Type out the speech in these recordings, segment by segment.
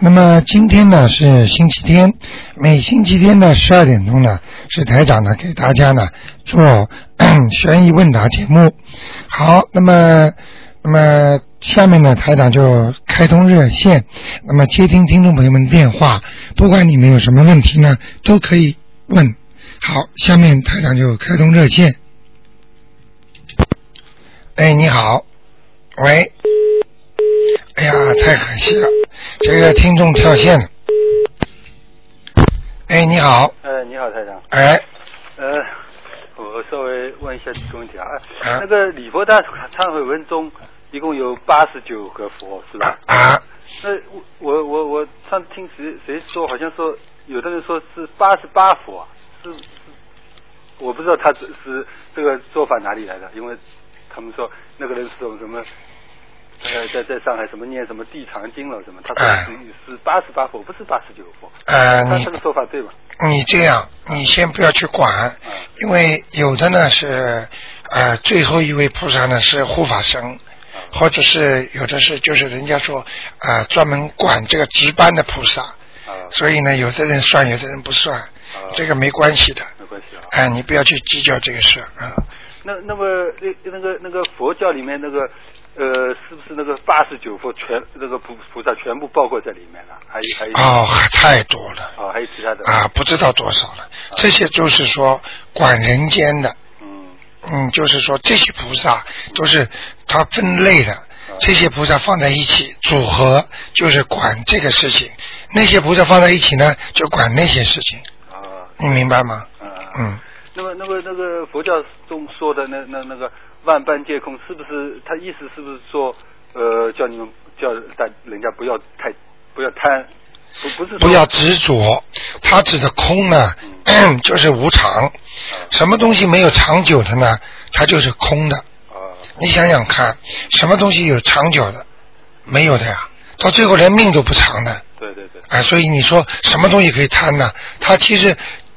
那么今天呢是星期天，每星期天的十二点钟呢是台长呢给大家呢做 悬疑问答节目。好，那么那么下面呢台长就开通热线，那么接听听众朋友们电话，不管你们有什么问题呢都可以问。好，下面台长就开通热线。哎，你好。喂，哎呀，太可惜了，这个听众跳线了。哎，你好。呃，你好，台长。哎。呃，我稍微问一下几个问题啊。那个礼佛大忏悔文中一共有八十九个佛，是吧？啊。那我我我上次听谁谁说，好像说有的人说是八十八佛，是是，我不知道他是是这个做法哪里来的，因为。他们说那个人是什么？呃，在在上海什么念什么地藏经了什么？他说是是八十八佛，不是八十九佛。呃，他这个说法对吗？你这样，你先不要去管，因为有的呢是呃最后一位菩萨呢是护法神，或者是有的是就是人家说啊专门管这个值班的菩萨，所以呢有的人算，有的人不算，这个没关系的。没关系啊。哎，你不要去计较这个事啊。那那么那那个那个佛教里面那个呃，是不是那个八十九佛全那个菩菩萨全部包括在里面了？还有还有哦，太多了哦，还有其他的啊，不知道多少了。这些就是说管人间的，嗯嗯，就是说这些菩萨都是他分类的，这些菩萨放在一起组合就是管这个事情，那些菩萨放在一起呢就管那些事情。啊，你明白吗？嗯嗯。那么，那么那个佛教中说的那那那个万般皆空，是不是他意思是不是说呃叫你们叫大人家不要太不要贪，不不是不要执着，他指的空呢，就是无常，什么东西没有长久的呢？它就是空的。你想想看，什么东西有长久的？没有的呀，到最后连命都不长的。对对对。啊，所以你说什么东西可以贪呢？他其实。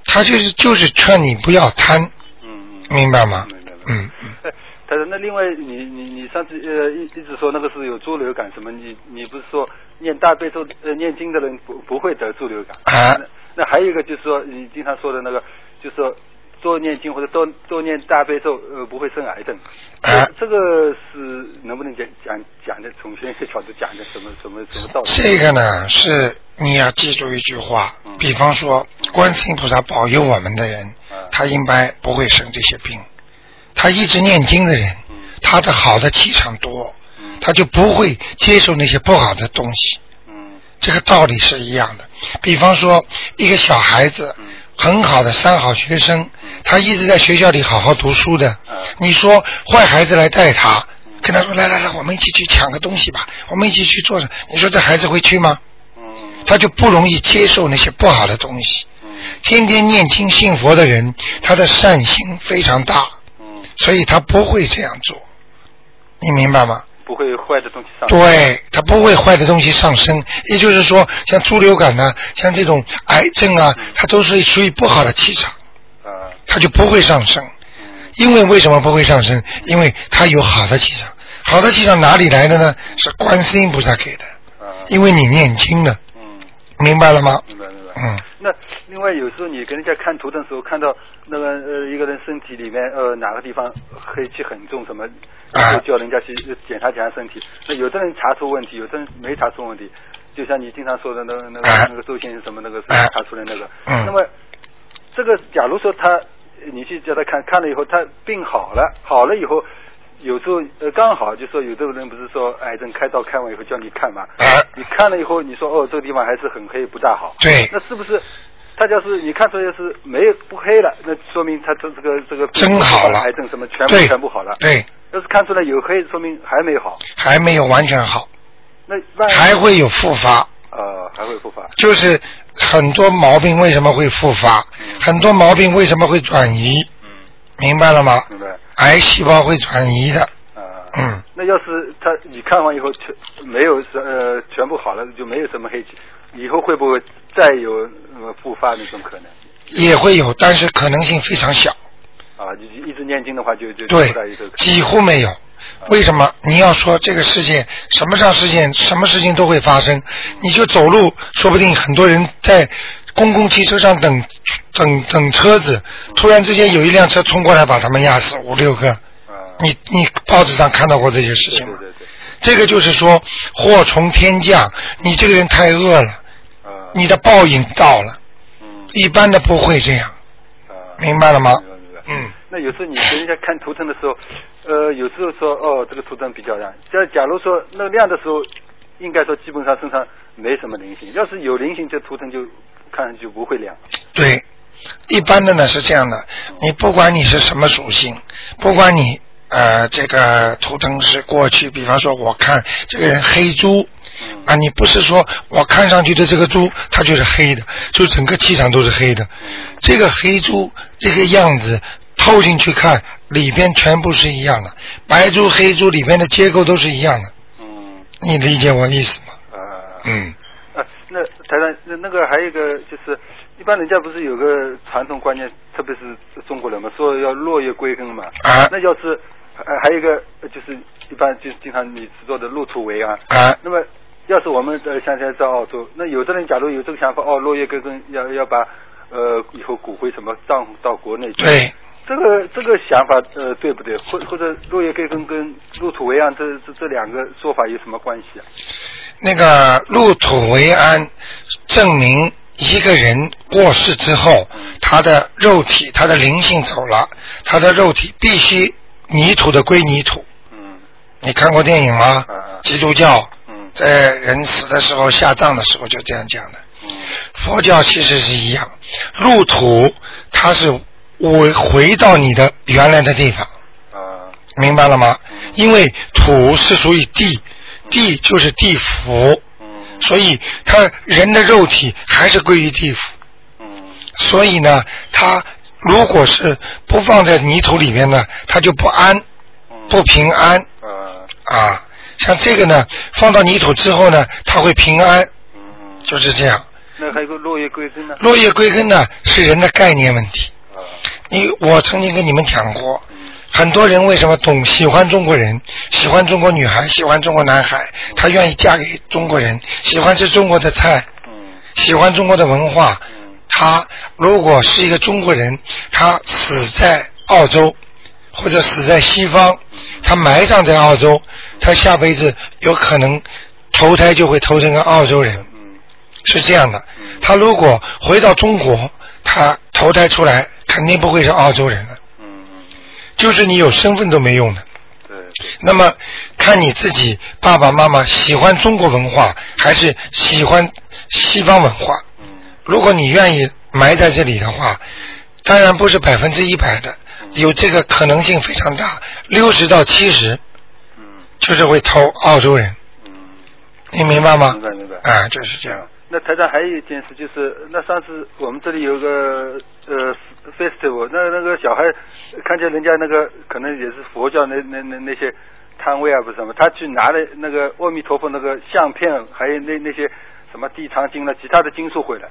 他就是就是劝你不要贪，嗯嗯，明白吗？明白。嗯嗯。他说：“那另外，你你你上次呃一一直说那个是有猪流感什么？你你不是说念大悲咒呃念经的人不不会得猪流感？啊。那还有一个就是说你经常说的那个，就是说多念经或者多多念大悲咒呃不会生癌症。啊。这个是能不能讲讲讲的从玄学角度讲的什么什么什么道理？这个呢是。你要记住一句话，比方说，观世音菩萨保佑我们的人，他应该不会生这些病。他一直念经的人，他的好的气场多，他就不会接受那些不好的东西。这个道理是一样的。比方说，一个小孩子，很好的三好学生，他一直在学校里好好读书的。你说坏孩子来带他，跟他说来来来，我们一起去抢个东西吧，我们一起去做。你说这孩子会去吗？他就不容易接受那些不好的东西。天天念经信佛的人，他的善心非常大，所以他不会这样做。你明白吗？不会坏的东西上。对他不会坏的东西上升，也就是说，像猪流感呢，像这种癌症啊，它都是属于不好的气场，它就不会上升。因为为什么不会上升？因为它有好的气场，好的气场哪里来的呢？是观世音菩萨给的，因为你念经了。明白了吗？嗯。那另外有时候你跟人家看图的时候，看到那个呃一个人身体里面呃哪个地方黑气很重什么，就叫人家去检查检查身体。那有的人查出问题，有的人没查出问题。就像你经常说的那个那个那个周先生什么那个查出来那个。嗯。那么这个假如说他你去叫他看看了以后，他病好了，好了以后。有时候呃刚好就说有的人不是说癌症开刀开完以后叫你看嘛，你看了以后你说哦这个地方还是很黑不大好，对，那是不是他要是你看出来是没有不黑了，那说明他这这个这个真好了，癌症什么全部全部好了，对，要是看出来有黑，说明还没好，还没有完全好，那还会有复发，呃还会复发，就是很多毛病为什么会复发？很多毛病为什么会转移？嗯，明白了吗？明白。癌细胞会转移的，啊，嗯，那要是他你看完以后全没有是呃全部好了，就没有什么黑气，以后会不会再有呃复发那种可能？也会有，但是可能性非常小，啊，你一直念经的话就就几乎没有。为什么？你要说这个世界什么上事件，什么事情都会发生，你就走路，说不定很多人在公共汽车上等等等车子，突然之间有一辆车冲过来把他们压死五六个。啊，你你报纸上看到过这些事情吗？对对对对，这个就是说祸从天降，你这个人太恶了，啊，你的报应到了，嗯一般的不会这样，啊，明白了吗？嗯，那有时候你给人家看图腾的时候，呃，有时候说哦，这个图腾比较亮。假假如说那亮的时候，应该说基本上身上没什么灵性。要是有灵性，这图腾就看上去就不会亮。对，一般的呢是这样的，你不管你是什么属性，不管你呃这个图腾是过去，比方说我看这个人黑猪。嗯啊，你不是说我看上去的这个猪，它就是黑的，就整个气场都是黑的。嗯这个黑猪这个样子透进去看，里边全部是一样的，白猪、黑猪里边的结构都是一样的。嗯你理解我意思吗？啊嗯，啊，那台长，那那个还有一个就是，一般人家不是有个传统观念，特别是中国人嘛，说要落叶归根嘛。啊那要是还还有一个呃就是一般就经常你说的入土为安。啊，那么，要是我们呃现在在澳洲，那有的人假如有这个想法，哦，落叶归根，要要把呃以后骨灰什么葬到国内去。对，这个这个想法呃对不对？或或者落叶归根跟入土为安这这这两个说法有什么关系啊？那个入土为安，证明一个人过世之后，他的肉体、他的灵性走了，他的肉体必须泥土的归泥土。嗯你看过电影吗？基督教嗯在人死的时候下葬的时候就这样讲的。嗯佛教其实是一样，入土它是回回到你的原来的地方，啊明白了吗嗯？因为土是属于地，地就是地府，嗯所以他人的肉体还是归于地府。嗯所以呢，他如果是不放在泥土里面呢，他就不安、嗯不平安啊啊。像这个呢，放到泥土之后呢，他会平安，嗯嗯，就是这样。那还有个落叶归根呢？落叶归根呢，是人的概念问题。啊你我曾经跟你们讲过，嗯很多人为什么懂喜欢中国人，喜欢中国女孩，喜欢中国男孩，他愿意嫁给中国人，喜欢吃中国的菜，嗯喜欢中国的文化。嗯他如果是一个中国人，他死在澳洲或者死在西方，他埋葬在澳洲，他下辈子有可能投胎就会投成个澳洲人，嗯是这样的嗯。他如果回到中国，他投胎出来肯定不会是澳洲人了，嗯嗯，就是你有身份都没用的。对对，那么看你自己爸爸妈妈喜欢中国文化还是喜欢西方文化。嗯如果你愿意埋在这里的话，当然不是百分之一百的，有这个可能性非常大，六十到七十嗯就是会偷澳洲人，嗯，你明白吗明？白明白。啊，就是这样。那台长还有一件事，就是那上次我们这里有个呃 festival，那那个小孩看见人家那个可能也是佛教那那那那些摊位啊，不是什么，他去拿了那个阿弥陀佛那个相片，还有那那些什么地藏经了，其他的经书回来。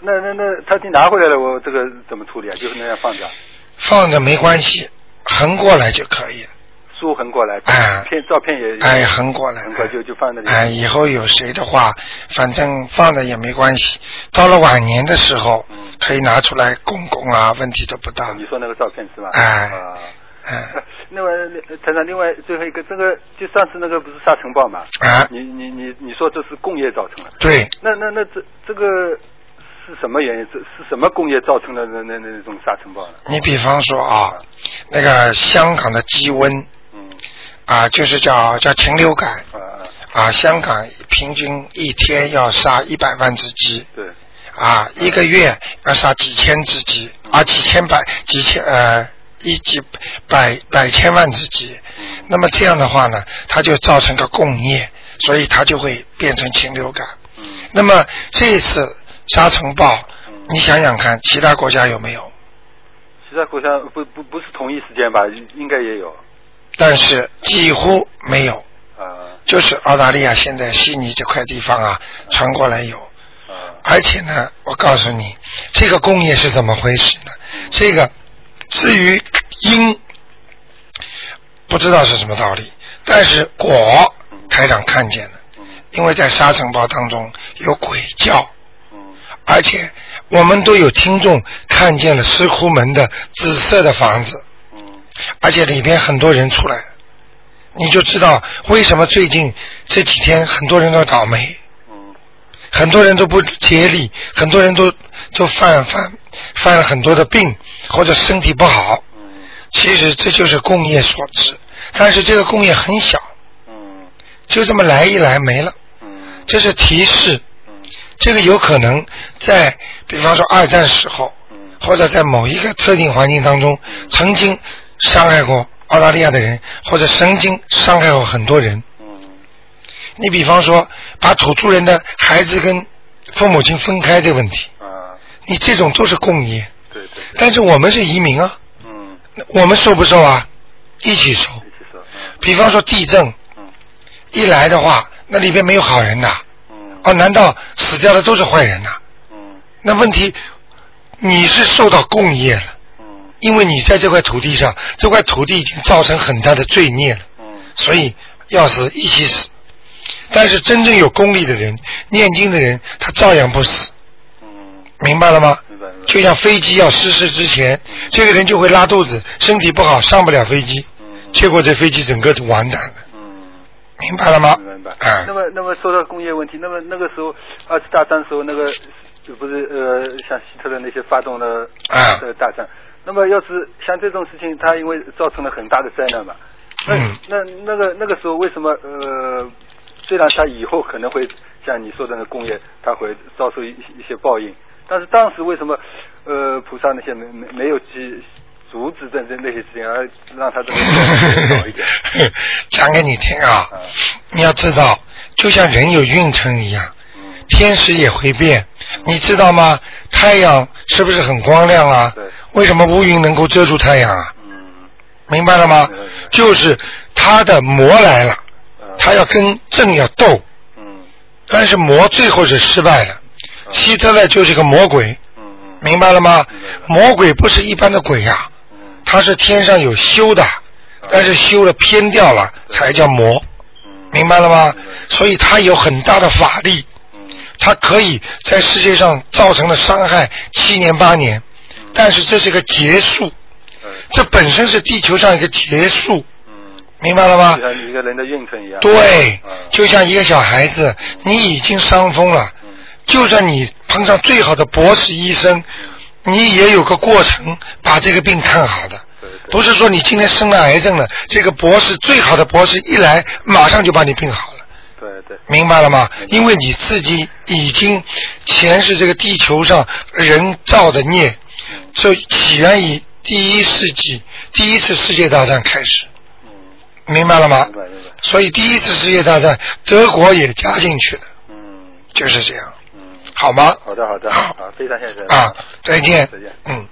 那那那他去拿回来了，我这个怎么处理啊？就是那样放着，放着没关系，横过来就可以了。书横过来，哎片照片也哎，横过来横过来就就放那里。哎，以后有谁的话，反正放着也没关系。到了晚年的时候嗯，可以拿出来供供啊，问题都不大。你说那个照片是吧？哎啊。哎 另外，台长，另外最后一个，这个就上次那个不是沙尘暴嘛？啊，你你你你说这是工业造成的，对，那那那这这个是什么原因？这是什么工业造成的那那那那种沙尘暴呢？你比方说啊，那个香港的鸡瘟嗯啊，就是叫叫禽流感啊香港平均一天要杀一百万只鸡对啊，一个月要杀几千只鸡啊，几千百几千呃一几百百千万只鸡。嗯那么这样的话呢，它就造成个共业，所以它就会变成禽流感。嗯那么这一次沙尘暴，嗯你想想看，其他国家有没有？其他国家不不不是同一时间吧？应该也有但是几乎没有，啊。就是澳大利亚现在悉尼这块地方啊，传过来有。啊而且呢，我告诉你，这个工业是怎么回事呢？这个至于因，不知道是什么道理，但是果台长看见了，嗯因为在沙尘暴当中有鬼叫，嗯。而且我们都有听众看见了石窟门的紫色的房子，嗯而且里边很多人出来，你就知道为什么最近这几天很多人都倒霉。很多人都不竭力，很多人都都犯犯犯了很多的病，或者身体不好。嗯其实这就是工业所致，但是这个工业很小，嗯就这么来一来没了。嗯这是提示，嗯这个有可能在比方说二战时候，或者在某一个特定环境当中，曾经伤害过澳大利亚的人，或者曾经伤害过很多人。嗯你比方说，把土著人的孩子跟父母亲分开这个问题，啊你这种都是共业。对对对但是我们是移民啊，嗯那我们受不受啊？一起受。一起说嗯比方说地震，嗯一来的话，那里边没有好人呐。嗯哦，难道死掉的都是坏人呐？嗯那问题，你是受到共业了，嗯因为你在这块土地上，这块土地已经造成很大的罪孽了，嗯所以要死一起死。但是真正有功力的人，念经的人，他照样不死，嗯明白了吗？明白就像飞机要失事之前，这个人就会拉肚子，身体不好，上不了飞机，嗯结果这飞机整个就完蛋了，嗯明白了吗？明白。啊那，么，那么说到工业问题，那么那个时候二次大战时候，那个不是呃，像希特勒那些发动了啊呃大战。那么要是像这种事情，它因为造成了很大的灾难嘛，那、嗯那那个那个时候为什么呃，虽然它以后可能会像你说的那工业，它会遭受一一些报应，但是当时为什么呃菩萨那些没没没有去阻止这这那些事情，而让他这个好一点？讲给你听啊啊，你要知道，就像人有运程一样，嗯天时也会变，你知道吗？太阳是不是很光亮啊？为什么乌云能够遮住太阳啊？嗯明白了吗？就是他的魔来了，嗯他要跟正要斗，嗯但是魔最后是失败了。希特勒就是个魔鬼，明白了吗？魔鬼不是一般的鬼呀、嗯他是天上有修的，但是修了偏掉了才叫魔，嗯明白了吗？所以他有很大的法力，嗯他可以在世界上造成的伤害七年八年，但是这是个结束，呃这本身是地球上一个结束，嗯，明白了吗？就？像一个人的运程一样。对嗯，就像一个小孩子，你已经伤风了，嗯。就算你碰上最好的博士医生，你也有个过程把这个病看好的。不是说你今天生了癌症了，这个博士最好的博士一来，马上就把你病好了，对对，明白了吗？因为你自己已经前世这个地球上人造的孽，嗯就起源于第一世纪第一次世界大战开始，嗯，明白了吗明？白明白。所以第一次世界大战德国也加进去了，嗯就是这样，嗯，好吗？好的好的，好 好，非常谢谢。啊，再见。再见。嗯。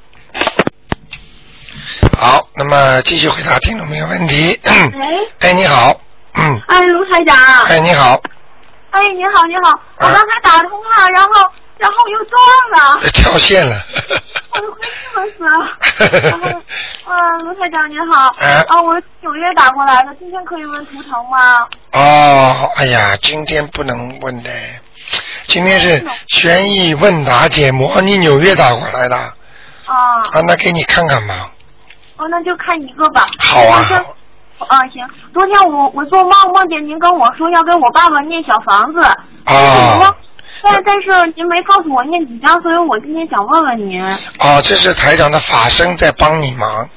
好，那么继续回答听众朋友问题。喂，哎，你好，嗯，哎，卢台长，哎，你好，哎，你好，你好，我刚才打通了，然后，然后又断了，哎跳线了。我都快气死了。然 后，啊，卢台长您好，哎啊，我九月打过来的，今天可以问图腾吗？哦，哎呀，今天不能问的，今天是悬疑问答节目，哦，你纽约打过来的，啊，啊，那给你看看吧。哦，那就看一个吧。好啊啊，行。昨天我我做梦梦见您跟我说要给我爸爸念小房子，啊但但是您没告诉我念几张，所以我今天想问问您。啊，这是台长的法身在帮你忙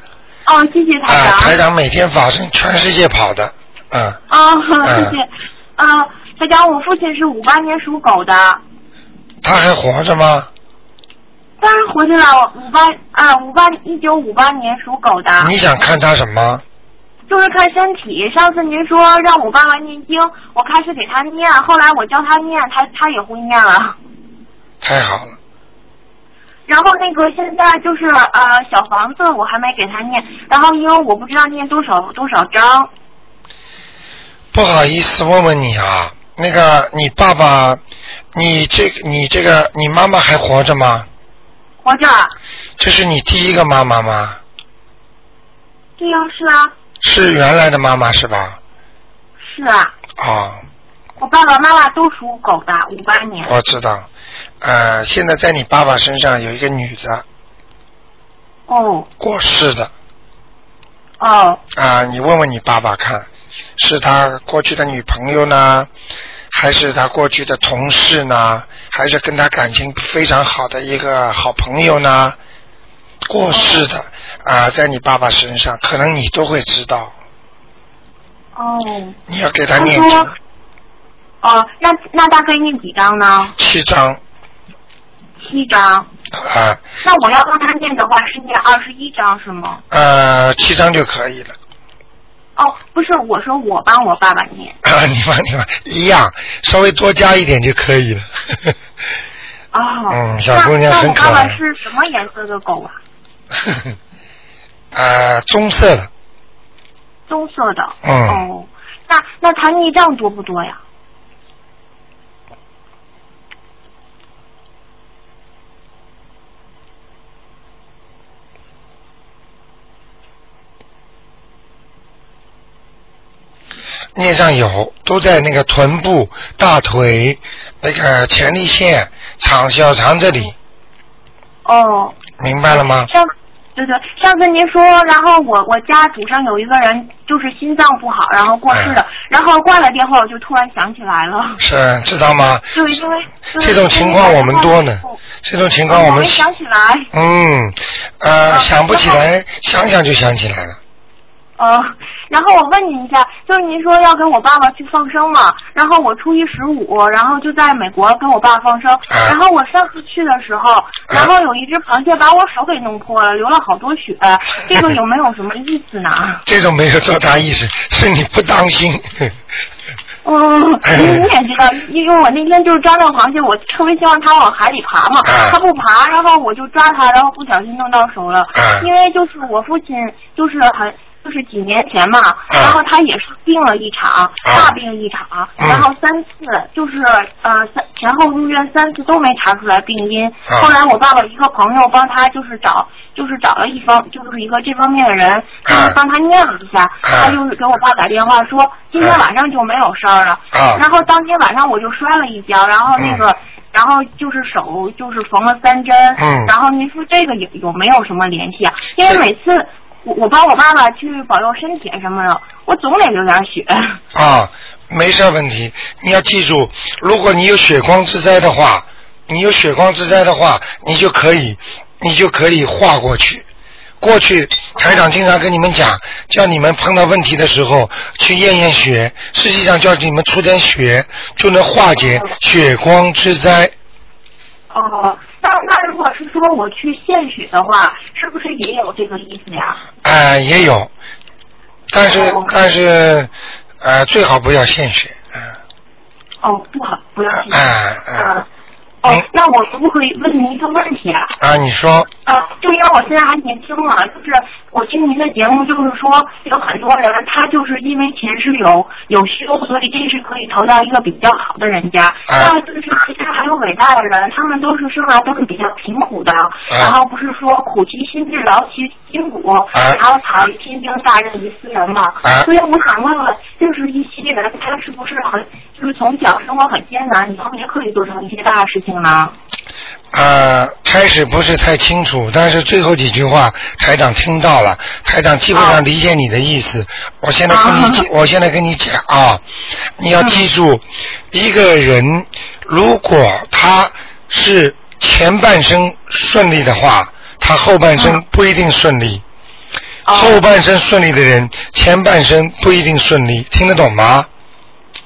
哦，谢谢台啊，长。台长每天法身全世界跑的，嗯，啊，嗯 谢谢。啊，台长，我父亲是五八年属狗的，他还活着吗？当然活着了。五八啊，五八一九五八年属狗的，你想看他什么？就是看身体。上次您说让我爸爸念经，我开始给他念，后来我教他念，他他也会念了。太好了。然后那个现在就是呃小房子我还没给他念，然后因为我不知道念多少多少章。不好意思，问问你啊，那个你爸爸，你这你这个你妈妈还活着吗？活着。这是你第一个妈妈吗？对呀，是啊。是原来的妈妈是吧？是啊。哦。我爸爸妈妈都属狗的，五八年。我知道。呃，现在在你爸爸身上有一个女的，哦，过世的，哦，啊，你问问你爸爸看，是他过去的女朋友呢，还是他过去的同事呢，还是跟他感情非常好的一个好朋友呢？过世的啊，在你爸爸身上，可能你都会知道。哦。你要给他念经。哦，那那大概念几张呢？七张。七张。啊。那我要帮他念的话，是念二十一张是吗？呃，七张就可以了。哦，不是，我说我帮我爸爸念。啊，你帮你帮一样，稍微多加一点就可以了。哦。嗯，小姑娘很可爱。那我爸爸是什么颜色的狗啊？呃，棕色的。棕色的。嗯。哦，那那他逆障多不多呀？面上有，都在那个臀部、大腿、那个前列腺、肠、小肠这里。哦。明白了吗？上，对对，上次您说，然后我我家祖上有一个人就是心脏不好，然后过世了，然后挂了电话，我就突然想起来了。是，知道吗？对，因为这种情况我们多呢，这种情况我们。没想起来。嗯，呃，想不起来，想想就想起来了。呃，然后我问您一下，就是您说要跟我爸爸去放生嘛？然后我初一十五，然后就在美国跟我爸放生。然后我上次去的时候，然后有一只螃蟹把我手给弄破了，流了好多血。这个有没有什么意思呢？这种没有多大意思，是你不当心。嗯，你你也知道，因为我那天就是抓到螃蟹，我特别希望它往海里爬嘛，它不爬，然后我就抓它，然后不小心弄到手了。因为就是我父亲就是很。就是几年前嘛，然后他也是病了一场，大病一场，然后三次就是呃三前后入院三次都没查出来病因。后来我爸爸一个朋友帮他就是找，就是找了一方就是一个这方面的人，就是帮他念了一下，他就是给我爸打电话说今天晚上就没有事儿了。然后当天晚上我就摔了一跤，然后那个然后就是手就是缝了三针。然后您说这个有有没有什么联系啊？因为每次。我我帮我妈妈去保佑身体什么的，我总得流点血。啊，没事问题。你要记住，如果你有血光之灾的话，你有血光之灾的话，你就可以，你就可以化过去。过去台长经常跟你们讲，叫你们碰到问题的时候去验验血，实际上叫你们出点血就能化解血光之灾。哦。那那如果是说我去献血的话，是不是也有这个意思呀？哎，也有，但是但是呃，最好不要献血，嗯。哦，不好，不要献血。哎哎。哦，那我可不可以问您一个问题啊？啊，你说。啊，就因为我现在还年轻嘛，就是我听您的节目，就是说有很多人，他就是因为前世有有修，所以这是可以投到一个比较好的人家。啊。那就是其实还有伟大的人，他们都是生来都是比较贫苦的，然后不是说苦其心志，劳其筋骨，然后才天经大任于斯人嘛。啊。所以我想问问，就是一些人，他是不是很就是从小生活很艰难，以后也可以做成一些大事情？呢？呃，开始不是太清楚，但是最后几句话台长听到了，台长基本上理解你的意思。我现在跟你，我现在跟你讲啊，你要记住，一个人如果他是前半生顺利的话，他后半生不一定顺利。后半生顺利的人，前半生不一定顺利，听得懂吗？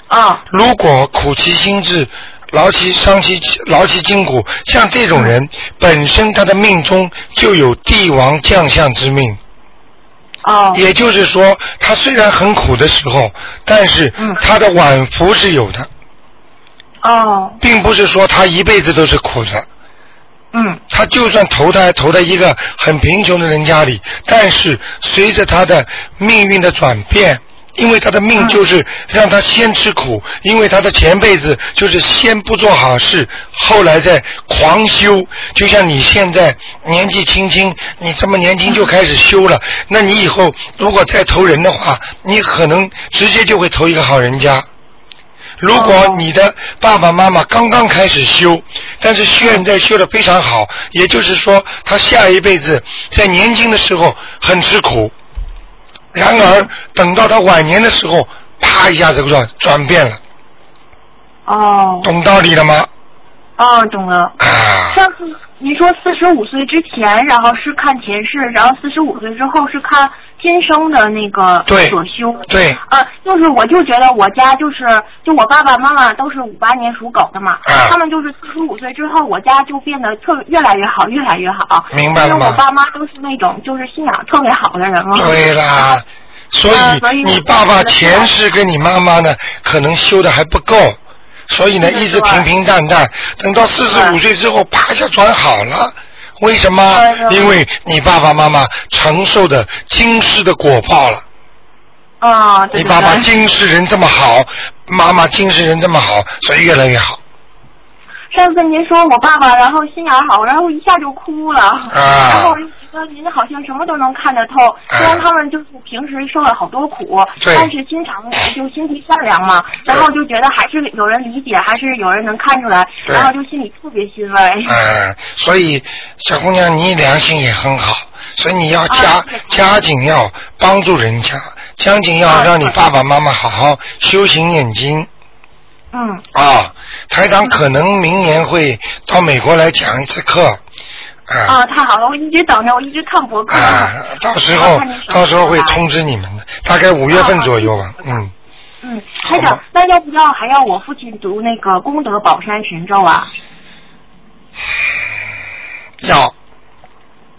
啊。如果苦其心志。劳其伤其劳其筋骨，像这种人本身他的命中就有帝王将相之命。哦。也就是说，他虽然很苦的时候，但是他的晚福是有的。哦。并不是说他一辈子都是苦的，嗯。他就算投胎投在一个很贫穷的人家里，但是随着他的命运的转变。因为他的命就是让他先吃苦，因为他的前辈子就是先不做好事，后来再狂修。就像你现在年纪轻轻，你这么年轻就开始修了，那你以后如果再投人的话，你可能直接就会投一个好人家。如果你的爸爸妈妈刚刚开始修，但是现在修的非常好，也就是说他下一辈子在年轻的时候很吃苦。然而，等到他晚年的时候，啪一下子转转变了。哦。懂道理了吗？哦，懂了。啊。上次您说四十五岁之前，然后是看前世，然后四十五岁之后是看今生的那个所修。对。呃，就是我就觉得我家就是，就我爸爸妈妈都是五八年属狗的嘛。啊。他们就是四十五岁之后，我家就变得特越来越好，越来越好。明白了吗？因为我爸妈都是那种就是信仰特别好的人嘛。对啦，所以你爸爸前世跟你妈妈呢，可能修的还不够。所以呢，一直平平淡淡，等到四十五岁之后，啪一下转好了。为什么？因为你爸爸妈妈承受的今世的果报了。啊，你爸爸今世人这么好，妈妈今世人这么好，所以越来越好。上次您说我爸爸，然后心眼好，然后一下就哭了。啊。然后觉得您好像什么都能看得透，虽然他们就是平时受了好多苦，但是经常就心地善良嘛。然后就觉得还是有人理解，还是有人能看出来，然后就心里特别欣慰。嗯，所以小姑娘你良心也很好，所以你要加加紧要帮助人家，加紧要让你爸爸妈妈好好修行念经。嗯啊，台长可能明年会到美国来讲一次课，啊。啊，太好了！我一直等着，我一直看博客。啊，到时候到时候会通知你们的，大概五月份左右吧，嗯。嗯，台长，那要不要还要我父亲读那个功德宝山神咒啊？要。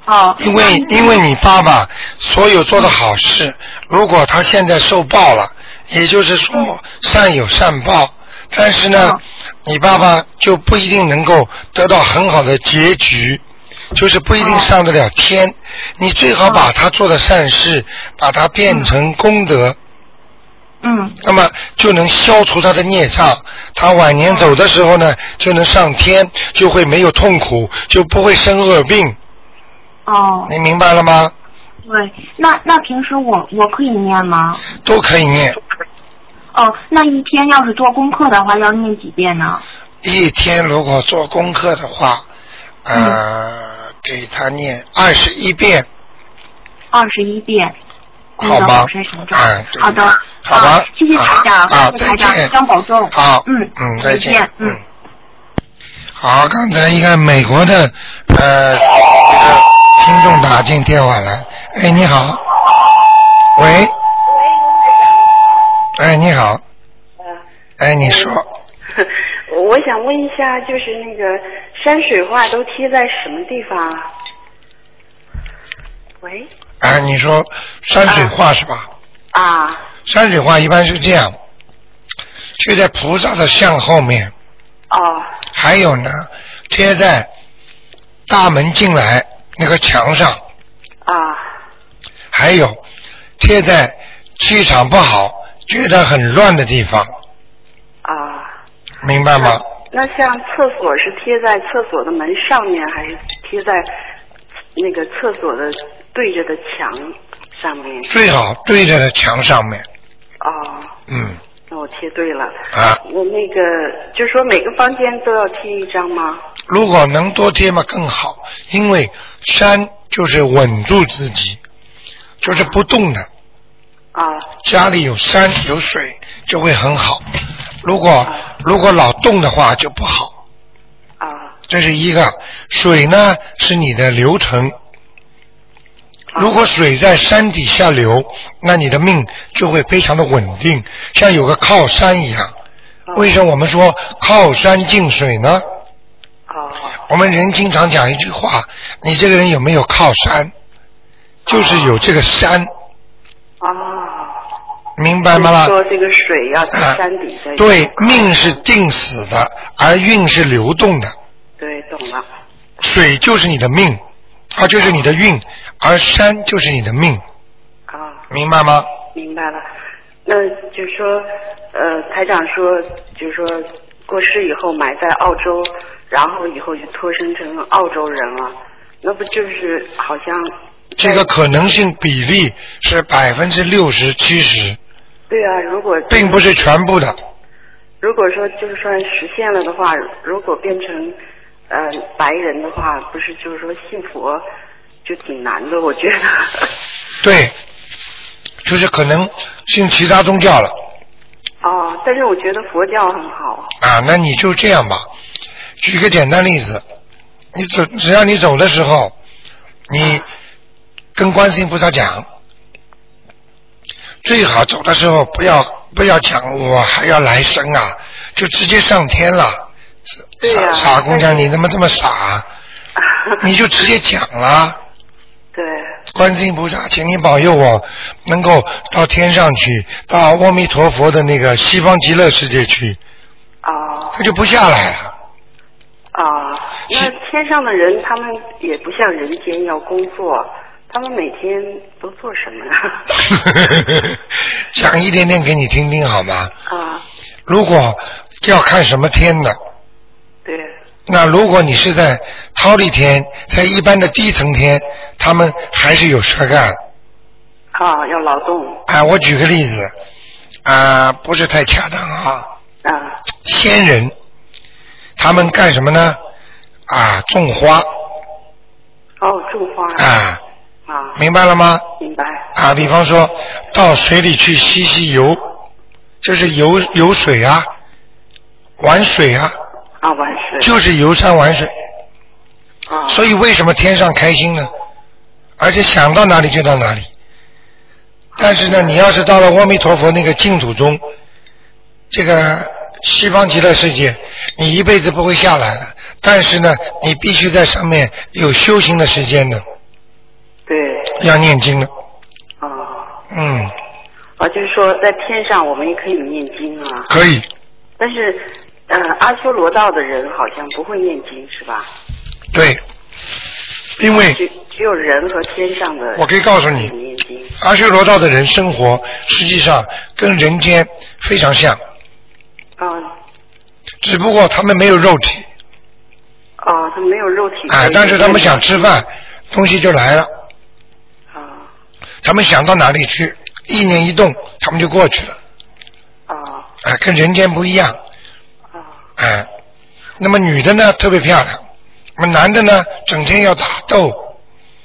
哦。因为因为你爸爸所有做的好事，如果他现在受报了，也就是说善有善报。但是呢，你爸爸就不一定能够得到很好的结局，就是不一定上得了天。你最好把他做的善事，把它变成功德。嗯。那么就能消除他的孽障，他晚年走的时候呢，就能上天，就会没有痛苦，就不会生恶病。哦。你明白了吗？对，那那平时我我可以念吗？都可以念。哦，那一天要是做功课的话，要念几遍呢？一天如果做功课的话，呃，给他念二十一遍。二十一遍。好吧。嗯，好的。好的。谢谢台长，谢谢台长，再张保重。好。嗯嗯，再见。嗯。好，刚才一个美国的呃听众打进电话来，哎，你好。喂。哎，你好。哎，你说。我想问一下，就是那个山水画都贴在什么地方？喂。哎，你说山水画是吧？啊。山水画一般是这样，贴在菩萨的像后面。哦。还有呢，贴在大门进来那个墙上。啊。还有贴在气场不好。觉得很乱的地方啊，明白吗？那像厕所是贴在厕所的门上面，还是贴在那个厕所的对着的墙上面？最好对着的墙上面。哦。嗯。那我贴对了。啊。我那个就是说每个房间都要贴一张吗？如果能多贴嘛更好，因为山就是稳住自己，就是不动的。啊，家里有山有水就会很好，如果如果老动的话就不好。啊，这是一个水呢是你的流程，如果水在山底下流，那你的命就会非常的稳定，像有个靠山一样。为什么我们说靠山进水呢？我们人经常讲一句话：你这个人有没有靠山？就是有这个山。明白吗？说这个水要在山底下。对，命是定死的，而运是流动的。对，懂了。水就是你的命，啊，就是你的运，而山就是你的命。啊。明白吗？明白了。那就是说，呃，台长说，就是说过世以后埋在澳洲，然后以后就脱生成澳洲人了，那不就是好像？这个可能性比例是百分之六十七十。对啊，如果并不是全部的。如果说就是说实现了的话，如果变成呃白人的话，不是就是说信佛就挺难的，我觉得。对，就是可能信其他宗教了。哦，但是我觉得佛教很好。啊，那你就这样吧。举个简单例子，你走，只要你走的时候，你。跟观世音菩萨讲，最好走的时候不要不要讲我还要来生啊，就直接上天了。傻傻姑娘，你怎么这么傻？你就直接讲了。对。观世音菩萨，请你保佑我能够到天上去，到阿弥陀佛的那个西方极乐世界去。啊。他就不下来了。啊，那天上的人他们也不像人间要工作。他们每天都做什么呢？讲一点点给你听听好吗？啊。如果要看什么天的？对。那如果你是在桃李天，在一般的低层天，他们还是有事干。啊，要劳动。啊，我举个例子，啊，不是太恰当啊。啊。仙人，他们干什么呢？啊，种花。哦，种花。啊。啊，明白了吗？明白。啊，比方说到水里去吸吸油，就是游游水啊，玩水啊。啊，玩水。就是游山玩水。啊。所以为什么天上开心呢？而且想到哪里就到哪里。但是呢，你要是到了阿弥陀佛那个净土中，这个西方极乐世界，你一辈子不会下来的。但是呢，你必须在上面有修行的时间的。对，要念经的。哦。嗯。啊，就是说在天上我们也可以念经啊。可以。但是，呃，阿修罗道的人好像不会念经，是吧？对。因为。只只有人和天上的。我可以告诉你。阿修罗道的人生活实际上跟人间非常像。啊。只不过他们没有肉体。啊，他们没有肉体。哎，但是他们想吃饭，东西就来了。他们想到哪里去，意念一动，他们就过去了。啊。哎，跟人间不一样。啊。哎，那么女的呢特别漂亮，那么男的呢整天要打斗，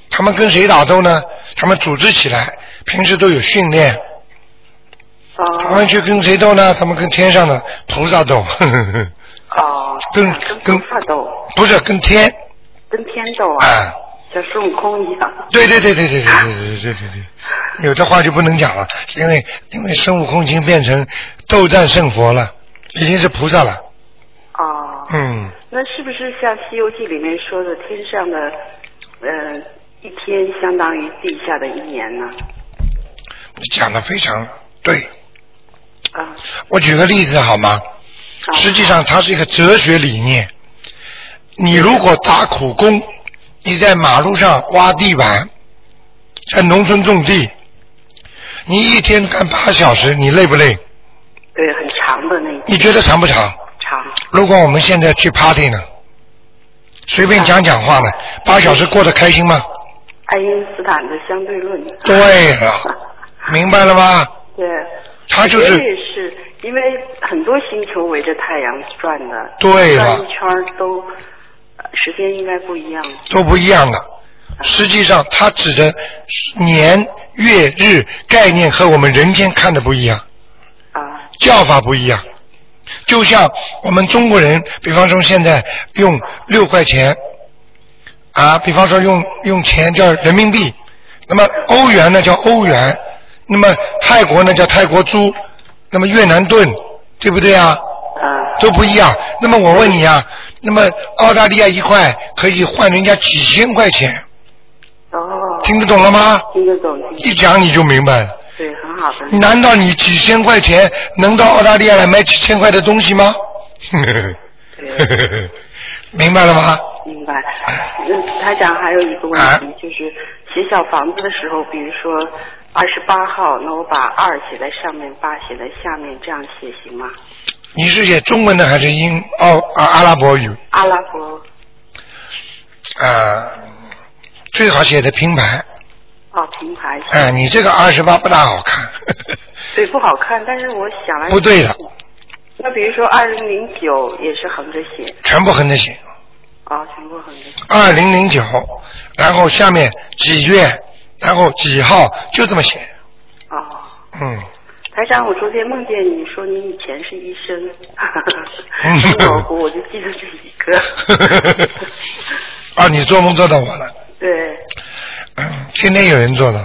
他们跟谁打斗呢？他们组织起来，平时都有训练。啊。他们去跟谁斗呢？他们跟天上的菩萨斗。啊。跟跟菩萨斗。不是跟天。跟天斗啊。哎。像孙悟空一样。对对对对对对对对对对对，有的话就不能讲了，因为因为孙悟空已经变成斗战胜佛了，已经是菩萨了。哦。嗯。那是不是像《西游记》里面说的，天上的呃一天相当于地下的一年呢？你讲的非常对。啊。我举个例子好吗？实际上它是一个哲学理念。你如果打苦工。你在马路上挖地板，在农村种地，你一天干八小时，你累不累？对，很长的那。你觉得长不长？长。如果我们现在去 party 呢，随便讲讲话呢，八小时过得开心吗？爱因斯坦的相对论。对了，明白了吗？对。他就是。也是，因为很多星球围着太阳转的。对了。转一圈都。时间应该不一样。都不一样的，实际上它指的年月日概念和我们人间看的不一样。啊。叫法不一样，就像我们中国人，比方说现在用六块钱，啊，比方说用用钱叫人民币，那么欧元呢叫欧元，那么泰国呢叫泰国铢，那么越南盾，对不对啊？啊。都不一样。那么我问你啊。那么澳大利亚一块可以换人家几千块钱。哦。听得懂了吗？听得懂。一讲你就明白了。对，很好的。难道你几千块钱能到澳大利亚来买几千块的东西吗？明白了吗？明白。嗯，台长还有一个问题，就是写小房子的时候，比如说二十八号，那我把二写在上面，八写在下面，这样写行吗？你是写中文的还是英哦啊阿拉伯语？阿拉伯。啊，最好写的平排。哦，平排。哎，你这个二十八不大好看。对，不好看，但是我想来。不对的。那比如说二零零九也是横着写。全部横着写。啊，全部横着写。二零零九，然后下面几月，然后几号，就这么写。哦。嗯。台长，我昨天梦见你说你以前是医生，我我就记得这一个。啊，你做梦做到我了。对。嗯，天天有人做到。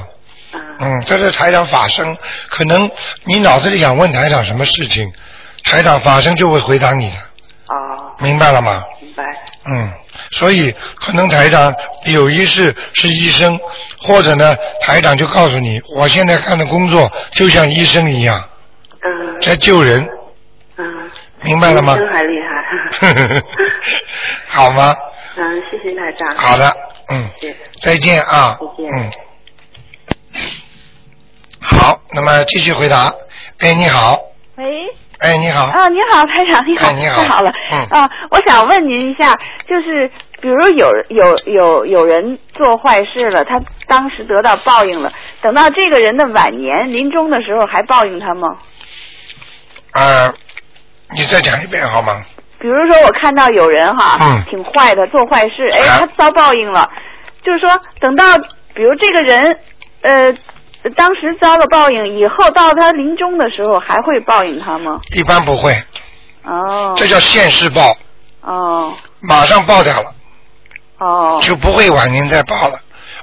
嗯，这是台长法生，可能你脑子里想问台长什么事情，台长法生就会回答你的。哦。明白了吗？明白。嗯，所以可能台长有一世是医生，或者呢，台长就告诉你，我现在干的工作就像医生一样。嗯。在救人。嗯。明白了吗？医生还厉害。好吗？嗯，谢谢台长。好的，嗯。再见啊。再见。嗯。好，那么继续回答。哎，你好。喂。哎，你好。啊，你好，台长，你好，你好，太好了。嗯。啊，我想问您一下，就是比如有有有有人做坏事了，他当时得到报应了，等到这个人的晚年临终的时候，还报应他吗？呃，你再讲一遍好吗？比如说，我看到有人哈，嗯，挺坏的，做坏事，哎，他遭报应了，就是说，等到比如这个人，呃。当时遭了报应，以后到他临终的时候还会报应他吗？一般不会。哦。这叫现世报。哦。马上报掉了。哦。就不会晚年再报了。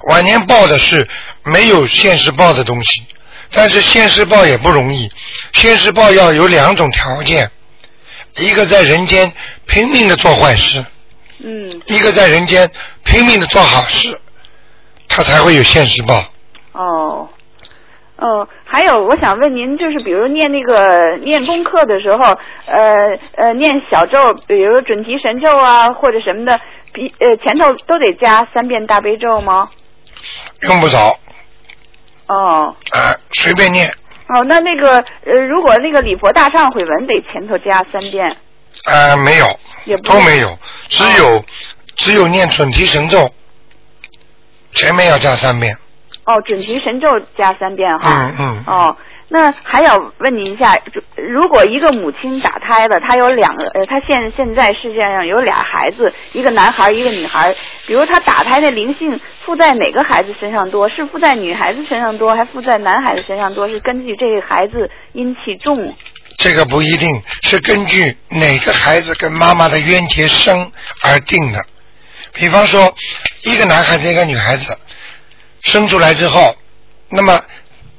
晚年报的是没有现世报的东西，但是现世报也不容易。现世报要有两种条件，一个在人间拼命的做坏事。嗯。一个在人间拼命的做好事，他才会有现世报。哦。哦，还有，我想问您，就是比如念那个念功课的时候，呃呃，念小咒，比如准提神咒啊，或者什么的，比呃前头都得加三遍大悲咒吗？用不着。哦。呃，随便念。哦，那那个呃，如果那个礼佛大忏悔文得前头加三遍。呃，没有。也都没有，只有只有念准提神咒，前面要加三遍。哦，准提神咒加三遍哈。嗯嗯。哦，那还要问您一下，如果一个母亲打胎了，她有两个，呃，她现现在世界上有俩孩子，一个男孩，一个女孩。比如她打胎的灵性附在哪个孩子身上多？是附在女孩子身上多，还附在男孩子身上多？是根据这个孩子阴气重？这个不一定是根据哪个孩子跟妈妈的冤结深而定的。比方说，一个男孩子，一个女孩子。生出来之后，那么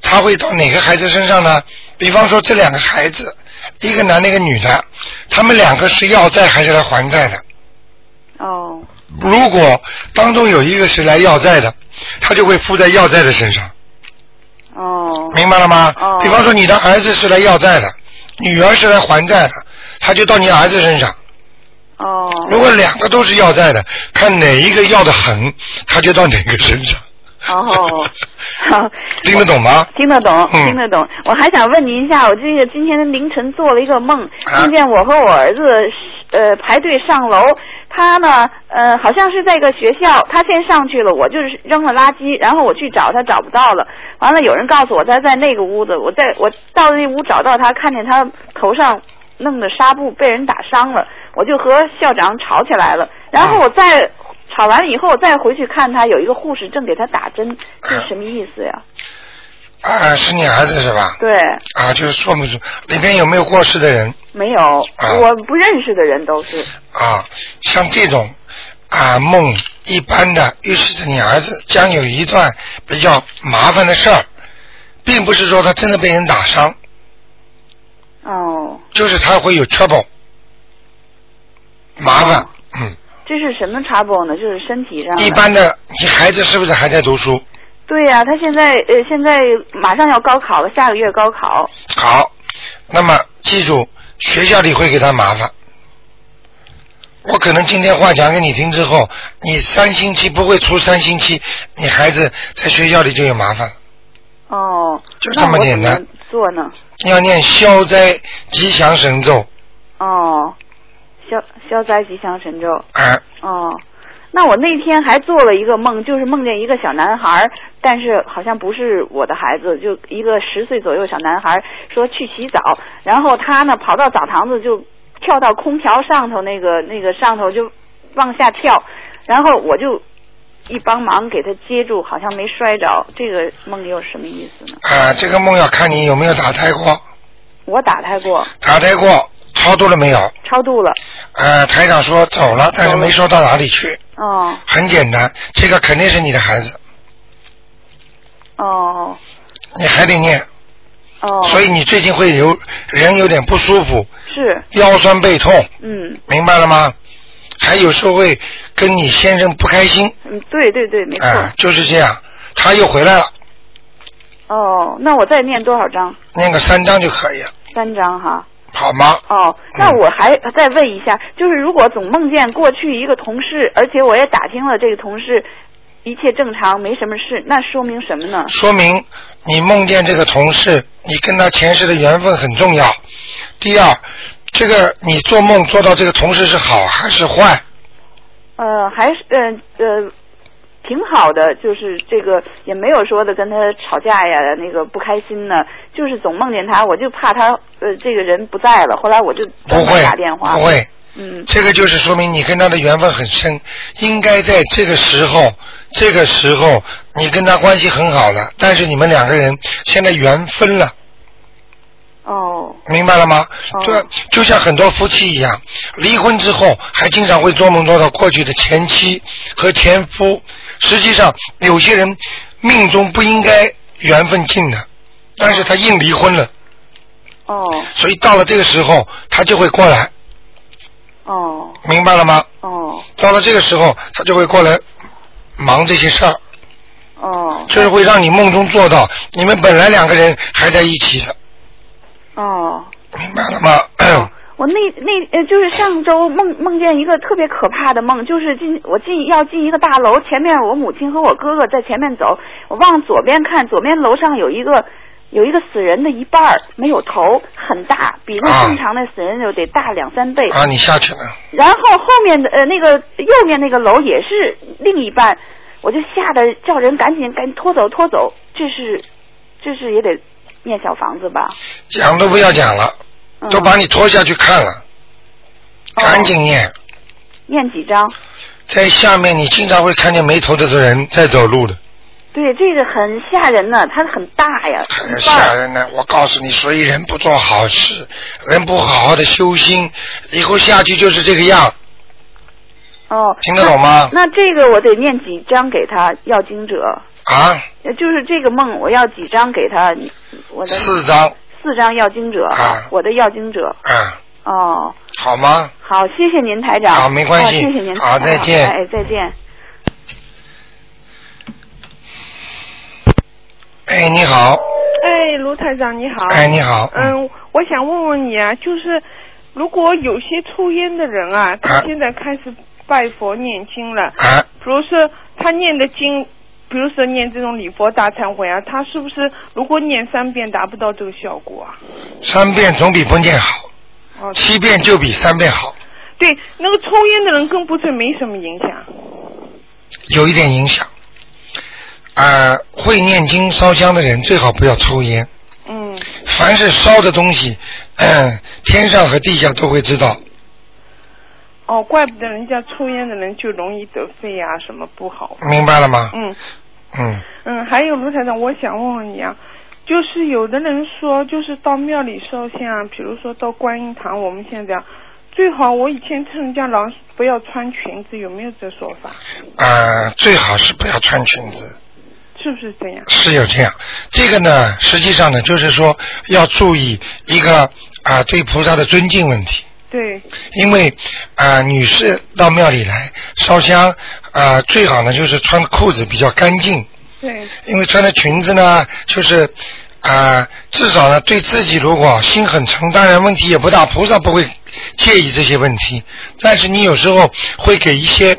他会到哪个孩子身上呢？比方说这两个孩子，一个男的，一个女的，他们两个是要债还是来还债的？哦。如果当中有一个是来要债的，他就会附在要债的身上。哦。明白了吗？哦。比方说你的儿子是来要债的，女儿是来还债的，他就到你儿子身上。哦。如果两个都是要债的，看哪一个要的狠，他就到哪个身上。哦，听得懂吗？听得懂，听得懂。我还想问您一下，我这个今天凌晨做了一个梦，梦见我和我儿子呃排队上楼，他呢呃好像是在一个学校，他先上去了，我就是扔了垃圾，然后我去找他找不到了，完了有人告诉我他在那个屋子，我在我到那屋找到他，看见他头上弄的纱布被人打伤了，我就和校长吵起来了，然后我再。吵完以后再回去看他，有一个护士正给他打针，这是什么意思呀？啊，是你儿子是吧？对。啊，就是说明里边有没有过世的人？没有，我不认识的人都是。啊，像这种啊梦一般的，预示着你儿子将有一段比较麻烦的事儿，并不是说他真的被人打伤。哦。就是他会有 trouble，麻烦，嗯。这是什么 trouble 呢？就是身体上。一般的，你孩子是不是还在读书？对呀，他现在呃，现在马上要高考了，下个月高考。好，那么记住，学校里会给他麻烦。我可能今天话讲给你听之后，你三星期不会出三星期，你孩子在学校里就有麻烦。哦。就这么简单。做呢？要念消灾吉祥神咒。哦，消消灾吉祥神咒。啊。哦。那我那天还做了一个梦，就是梦见一个小男孩，但是好像不是我的孩子，就一个十岁左右小男孩，说去洗澡，然后他呢跑到澡堂子就跳到空调上头那个那个上头就往下跳，然后我就一帮忙给他接住，好像没摔着。这个梦又什么意思呢？啊，这个梦要看你有没有打胎过。我打胎过。打胎过。超度了没有？超度了。呃，台长说走了，但是没说到哪里去。哦。很简单，这个肯定是你的孩子。哦。你还得念。哦。所以你最近会有人有点不舒服。是。腰酸背痛。嗯。明白了吗？还有时候会跟你先生不开心。嗯，对对对，没错。啊，就是这样，他又回来了。哦，那我再念多少章？念个三章就可以了。三章哈。好吗？哦，那我还再问一下，就是如果总梦见过去一个同事，而且我也打听了这个同事一切正常，没什么事，那说明什么呢？说明你梦见这个同事，你跟他前世的缘分很重要。第二，这个你做梦做到这个同事是好还是坏？呃，还是呃呃。挺好的，就是这个也没有说的跟他吵架呀，那个不开心呢，就是总梦见他，我就怕他呃这个人不在了，后来我就不会打电话，不会，嗯，这个就是说明你跟他的缘分很深，应该在这个时候，这个时候你跟他关系很好了，但是你们两个人现在缘分了。哦，明白了吗？就就像很多夫妻一样，离婚之后还经常会做梦做到过去的前妻和前夫。实际上，有些人命中不应该缘分尽的，但是他硬离婚了。哦。所以到了这个时候，他就会过来。哦。明白了吗？哦。到了这个时候，他就会过来忙这些事儿。哦。就是会让你梦中做到，你们本来两个人还在一起的。哦，明白了吗？我那那呃，就是上周梦梦见一个特别可怕的梦，就是进我进要进一个大楼，前面我母亲和我哥哥在前面走，我往左边看，左边楼上有一个有一个死人的一半儿没有头，很大，比那正常的死人就得大两三倍。啊，你下去了。然后后面的呃那个右面那个楼也是另一半，我就吓得叫人赶紧赶紧拖走拖走，这是这是也得。念小房子吧，讲都不要讲了，都把你拖下去看了，赶紧念。念几张？在下面，你经常会看见没头的人在走路的。对，这个很吓人呢，它很大呀。很吓人呢，我告诉你，所以人不做好事，人不好好的修心，以后下去就是这个样。哦。听得懂吗？那这个我得念几张给他要经者。啊，就是这个梦，我要几张给他？我的四张，四张要经者啊，我的要经者啊，哦，好吗？好，谢谢您台长，好，没关系，谢谢您，好，再见，哎，再见。哎，你好。哎，卢台长你好。哎，你好。嗯，我想问问你啊，就是如果有些抽烟的人啊，他现在开始拜佛念经了，啊，比如说他念的经。比如说念这种礼佛大忏悔啊，他是不是如果念三遍达不到这个效果啊？三遍总比不念好，七遍就比三遍好。对，那个抽烟的人跟不是没什么影响。有一点影响，啊，会念经烧香的人最好不要抽烟。嗯。凡是烧的东西，嗯，天上和地下都会知道。哦，怪不得人家抽烟的人就容易得肺啊，什么不好。明白了吗？嗯。嗯。嗯，还有卢台长，我想问问你啊，就是有的人说，就是到庙里烧香，比如说到观音堂，我们现在最好，我以前听人家老不要穿裙子，有没有这说法？啊，最好是不要穿裙子。是不是这样？是有这样，这个呢，实际上呢，就是说要注意一个啊，对菩萨的尊敬问题。对。因为啊，女士到庙里来烧香啊，最好呢就是穿裤子比较干净。对。因为穿的裙子呢，就是啊，至少呢对自己如果心很诚，当然问题也不大，菩萨不会介意这些问题，但是你有时候会给一些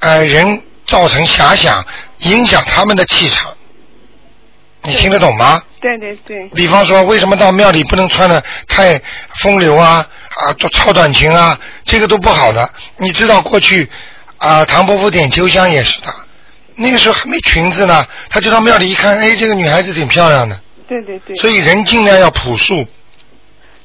呃人造成遐想，影响他们的气场。你听得懂吗？对对对。比方说，为什么到庙里不能穿的太风流啊啊，做超短裙啊，这个都不好的。你知道过去啊，唐伯虎点秋香也是的，那个时候还没裙子呢，他就到庙里一看，哎，这个女孩子挺漂亮的。对对对。所以人尽量要朴素。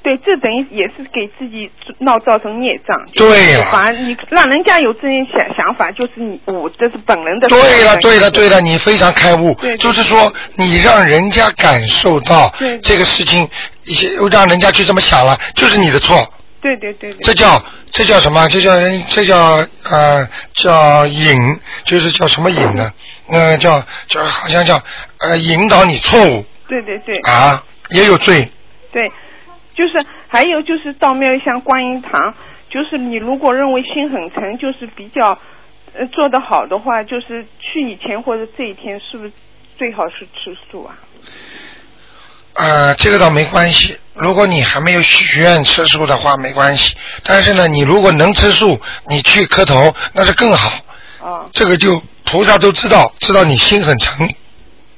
对，这等于也是给自己闹造成孽障。对了，反正你让人家有这些想想法，就是你我这是本人的。对了，对了，对了，你非常开悟。对。就是说，你让人家感受到这个事情，一些让人家去这么想了，就是你的错。对对对对。这叫这叫什么？这叫人这叫呃叫引，就是叫什么引呢？呃叫叫好像叫呃引导你错误。对对对。啊，也有罪。对。就是还有就是到庙像观音堂，就是你如果认为心很诚，就是比较呃做得好的话，就是去以前或者这一天是不是最好是吃素啊？呃，这个倒没关系。如果你还没有许愿吃素的话，没关系。但是呢，你如果能吃素，你去磕头那是更好。啊。这个就菩萨都知道，知道你心很诚。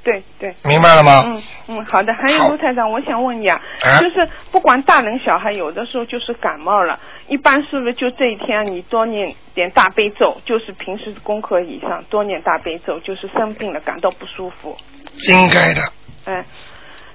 对对，明白了吗？嗯嗯，好的。还有卢台长，我想问你啊，就是不管大人小孩，有的时候就是感冒了，一般是不是就这一天你多念点大悲咒，就是平时功课以上多念大悲咒，就是生病了感到不舒服。应该的。嗯，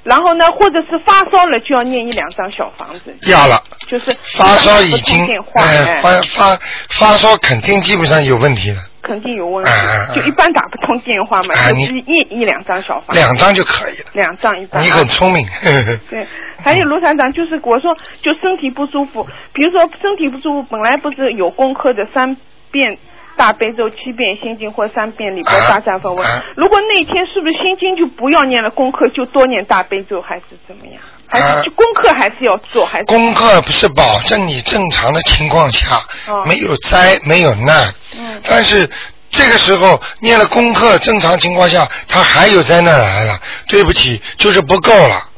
然后呢，或者是发烧了就要念一两张小房子。要了。就是发烧已经哎发发发烧肯定基本上有问题了。肯定有问题，就一般打不通电话嘛，就是一一两张小房，两张就可以了，两张一张。你很聪明。对，还有卢团长，就是我说就身体不舒服，比如说身体不舒服，本来不是有功课的三遍大悲咒、七遍心经或三遍礼佛大忏悔文，如果那天是不是心经就不要念了，功课就多念大悲咒，还是怎么样？还是功课还是要做？还是功课不是保证你正常的情况下没有灾没有难？嗯。但是这个时候念了功课，正常情况下他还有灾难来了，对不起，就是不够了，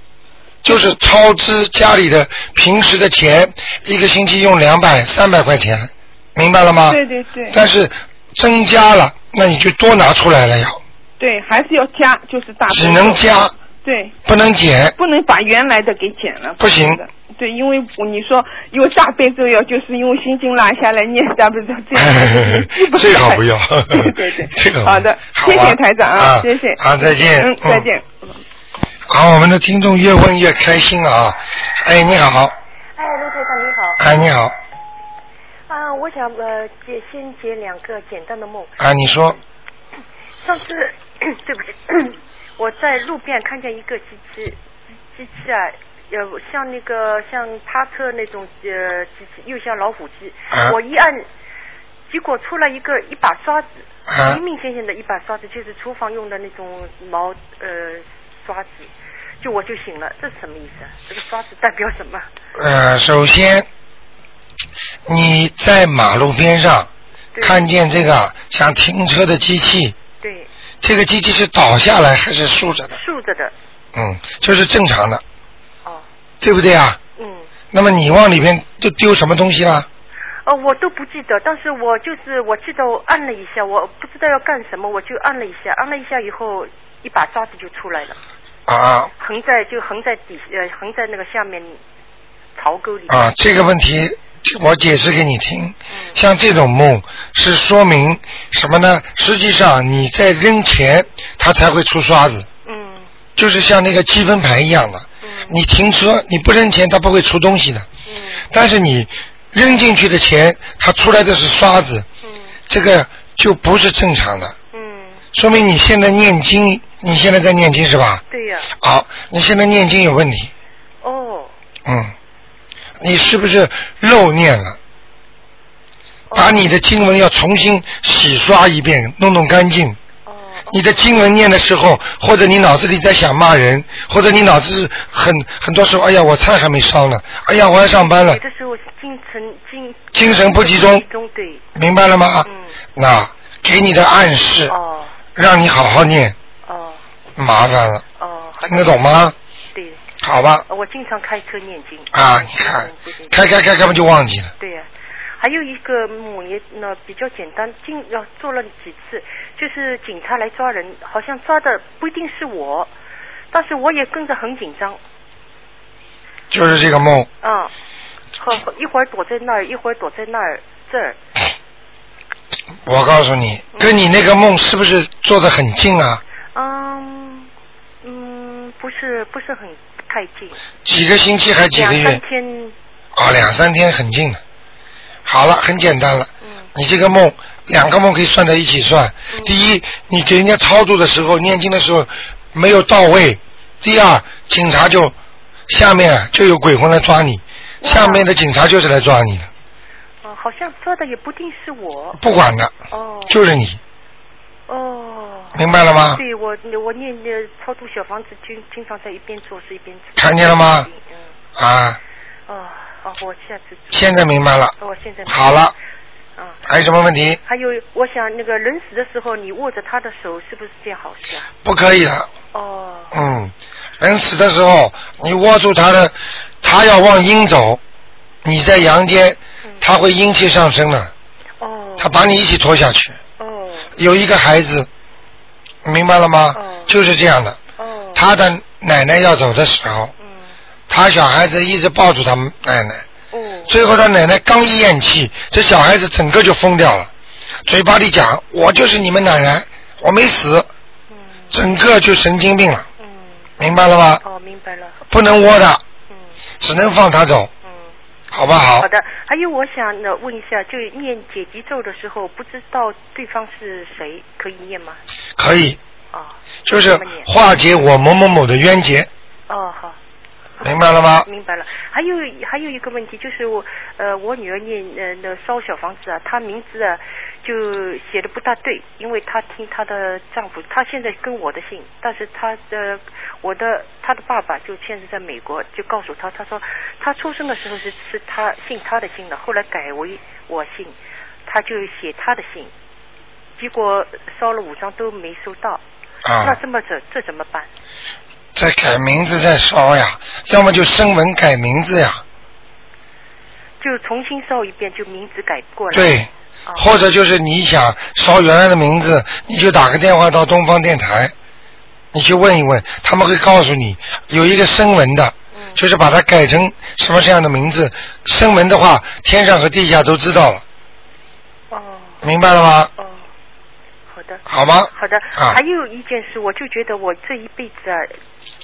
就是超支家里的平时的钱，一个星期用两百三百块钱，明白了吗？对对对。但是增加了，那你就多拿出来了呀。对，还是要加，就是大。只能加。对，不能减，不能把原来的给减了。不行。对，因为你说因为大悲咒要就是因为心经拿下来念大悲咒，最好不要。对对对，这个 好的，谢谢台长啊，谢谢。好，再见。嗯，再见。好，我们的听众越问越开心了啊！哎，你好。哎，陆台长你好。哎，你好。啊，我想呃解先解两个简单的梦。啊，你说。上次 对不起。我在路边看见一个机器，机器啊，呃，像那个像趴车那种呃机器，又像老虎机。我一按，结果出来一个一把刷子，明明显显的一把刷子，就是厨房用的那种毛呃刷子，就我就醒了，这是什么意思？这个刷子代表什么？呃，首先你在马路边上看见这个像停车的机器。对。这个机器是倒下来还是竖着的？竖着的。嗯，就是正常的。哦。对不对啊？嗯。那么你往里边就丢什么东西了？呃，我都不记得，但是我就是我记得我按了一下，我不知道要干什么，我就按了一下，按了一下以后，一把刷子就出来了。啊。横在就横在底呃横在那个下面槽沟里。啊，这个问题。我解释给你听，像这种梦是说明什么呢？实际上你在扔钱，它才会出刷子。嗯。就是像那个积分牌一样的。嗯。你停车，你不扔钱，它不会出东西的。嗯。但是你扔进去的钱，它出来的是刷子。嗯。这个就不是正常的。嗯。说明你现在念经，你现在在念经是吧？对呀。好，你现在念经有问题。哦。嗯。你是不是漏念了？把你的经文要重新洗刷一遍，弄弄干净。你的经文念的时候，或者你脑子里在想骂人，或者你脑子很很多时候，哎呀，我菜还没烧呢，哎呀，我要上班了。有的时候精神精精神不集中。对。明白了吗？嗯。那给你的暗示。哦。让你好好念。哦。麻烦了。哦。听得懂吗？对。好吧。我经常开车念经。啊，你看，开开开，开不就忘记了。对呀，还有一个梦也呢比较简单，经要做了几次，就是警察来抓人，好像抓的不一定是我，但是我也跟着很紧张。就是这个梦。啊，好，一会儿躲在那儿，一会儿躲在那儿，这儿。我告诉你，跟你那个梦是不是做的很近啊？嗯嗯，不是，不是很太近。几个星期还几个月？两三天。啊，两三天很近的。好了，很简单了。嗯。你这个梦，两个梦可以算在一起算。第一，你给人家操作的时候，念经的时候没有到位。第二，警察就下面就有鬼魂来抓你，下面的警察就是来抓你的。好像抓的也不定是我。不管的。哦。就是你。哦。明白了吗？对，我我念念超度小房子，经经常在一边做事一边。看见了吗？嗯。啊。哦，好，我下次。现在明白了。哦，现在。好了。嗯。还有什么问题？还有，我想那个人死的时候，你握着他的手，是不是件好事啊？不可以的。哦。嗯，人死的时候，你握住他的，他要往阴走，你在阳间。他会阴气上升的，哦，他把你一起拖下去，哦，有一个孩子，明白了吗？哦，就是这样的，哦，他的奶奶要走的时候，嗯，他小孩子一直抱住他奶奶，哦，最后他奶奶刚一咽气，这小孩子整个就疯掉了，嘴巴里讲我就是你们奶奶，我没死，嗯，整个就神经病了，嗯，明白了吗？哦，明白了，不能窝的，嗯，只能放他走。好不好？好的，还有我想呢问一下，就念解结咒的时候，不知道对方是谁，可以念吗？可以。啊。就是化解我某某某的冤结。哦，好。明白了吗？明白了。还有还有一个问题，就是我呃，我女儿念呃那烧小房子啊，她名字啊就写的不大对，因为她听她的丈夫，她现在跟我的姓，但是她的我的她的爸爸就现在在美国，就告诉她，她说她出生的时候是是她姓她的姓的，后来改为我姓，她就写她的姓，结果烧了五张都没收到，啊，那这么这这怎么办？再改名字再烧呀，要么就声纹改名字呀。就重新烧一遍，就名字改过来。对，或者就是你想烧原来的名字，你就打个电话到东方电台，你去问一问，他们会告诉你有一个声纹的，就是把它改成什么这样的名字。声纹的话，天上和地下都知道了。哦。明白了吗？哦。好的。好吗？好的。啊。还有一件事，我就觉得我这一辈子啊。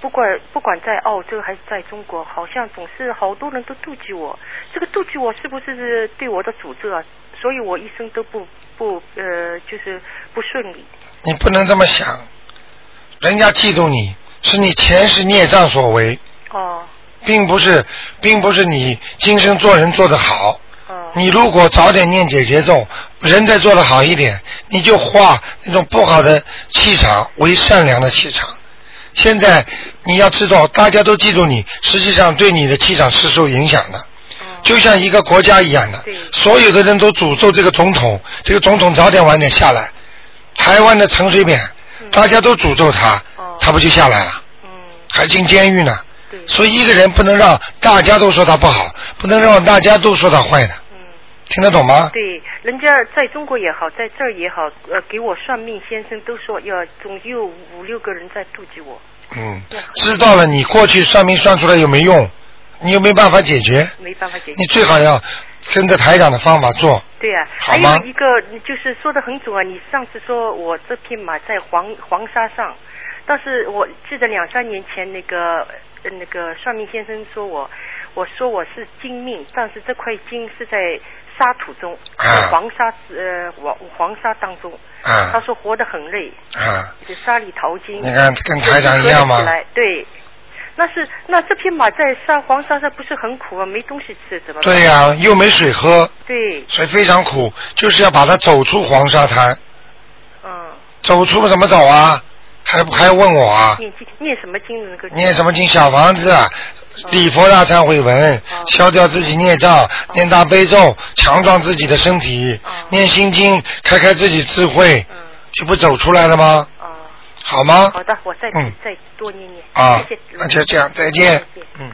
不管不管在澳洲还是在中国，好像总是好多人都妒忌我。这个妒忌我是不是对我的诅咒啊？所以我一生都不不呃，就是不顺利。你不能这么想，人家嫉妒你是你前世孽障所为。哦。并不是，并不是你今生做人做得好。哦。你如果早点念解节奏，人再做的好一点，你就化那种不好的气场为善良的气场。现在你要知道，大家都记住你，实际上对你的气场是受影响的，就像一个国家一样的，所有的人都诅咒这个总统，这个总统早点晚点下来。台湾的陈水扁，大家都诅咒他，他不就下来了？还进监狱呢。所以一个人不能让大家都说他不好，不能让大家都说他坏的。听得懂吗？对，人家在中国也好，在这儿也好，呃，给我算命先生都说要总有五六个人在妒忌我。嗯，知道了，你过去算命算出来有没用？你又没有办法解决？没办法解决。你最好要跟着台长的方法做。对呀，还有一个就是说的很准啊！你上次说我这匹马在黄黄沙上，但是我记得两三年前那个那个算命先生说我，我说我是金命，但是这块金是在。沙土中，黄沙呃黄黄沙当中，他说活得很累，就沙里淘金。你看跟台长一样吗？对，那是那这匹马在沙黄沙上不是很苦啊？没东西吃怎么？对呀，又没水喝。对。所以非常苦，就是要把它走出黄沙滩。嗯。走出怎么走啊？还还问我啊？念经念什么经那个？念什么经？小房子。礼佛大忏悔文，消掉自己孽障，念大悲咒，强壮自己的身体，念心经，开开自己智慧，就不走出来了吗？好吗？好的，我再嗯再多念念。啊那就这样，再见。嗯。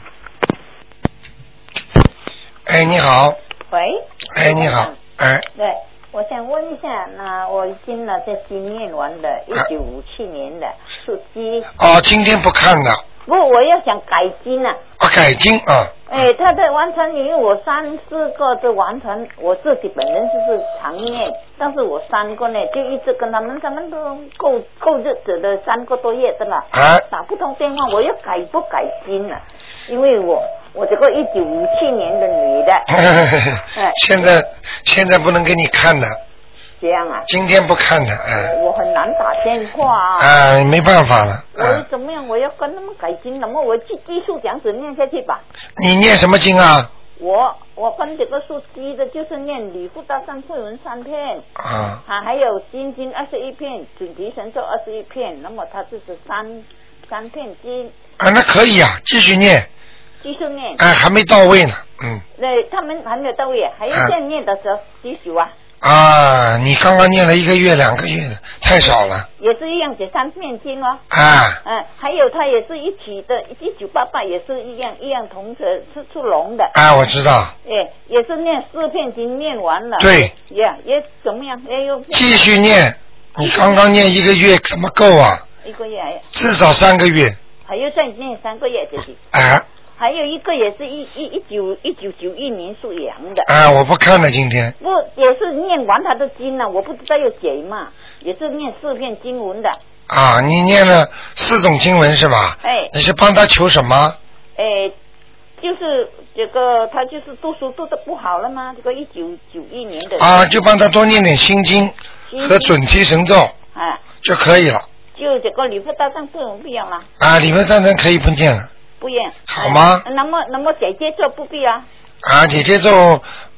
哎，你好，喂，哎，你好，哎，对，我想问一下，那我已经呢在经念完的，一九五七年的属鸡，哦，今天不看了，不，我要想改经啊。啊，改经啊，哎，他在完成，因为我三四个都完成，我自己本人就是常念，但是我三个呢就一直跟他们，他们都够够日子的三个多月的了，啊。打不通电话，我要改不改经啊？因为我我这个一九五七年的女的，哎，现在现在不能给你看的，这样啊，今天不看的，哎，我很难打电话啊。哎，没办法了，我哎，怎么样？我要跟他们改经，那么我继继续这样子念下去吧。你念什么经啊？我我跟这个属鸡的，就是念礼佛大忏悔文三片，啊，啊，还有心经二十一片，准提神咒二十一片，那么它就是三三片经，啊，那可以啊，继续念，继续念。哎，还没到位呢，嗯，那他们还没有到位，还要啊再念的时候继续啊，啊，你刚刚念了一个月、两个月的，太少了，也是一样写三片经哦。啊，嗯，还有他也是一起的，一九八八也是一样一样同时是出笼的。啊，我知道，哎，也是念四片经念完了。对。也也怎么样？也有继续念，你刚刚念一个月怎么够啊？一个月，至少三个月，还要再念三个月，姐姐。啊还有一个也是一一一九一九九一年属羊的。啊，我不看了，今天不，也是念完他的经了，我不知道有解嘛，也是念四篇经文的。啊，你念了四种经文是吧？哎你是帮他求什么？哎，就是这个他就是读书读的不好了吗？这个一九九一年的。啊，就帮他多念点心经和准提神咒啊，就可以了。就这个礼佛大忏悔文不一样吗？啊，里面赞成可以不念了。不一样。好吗哎那么那么姐姐做不必啊？啊，姐姐做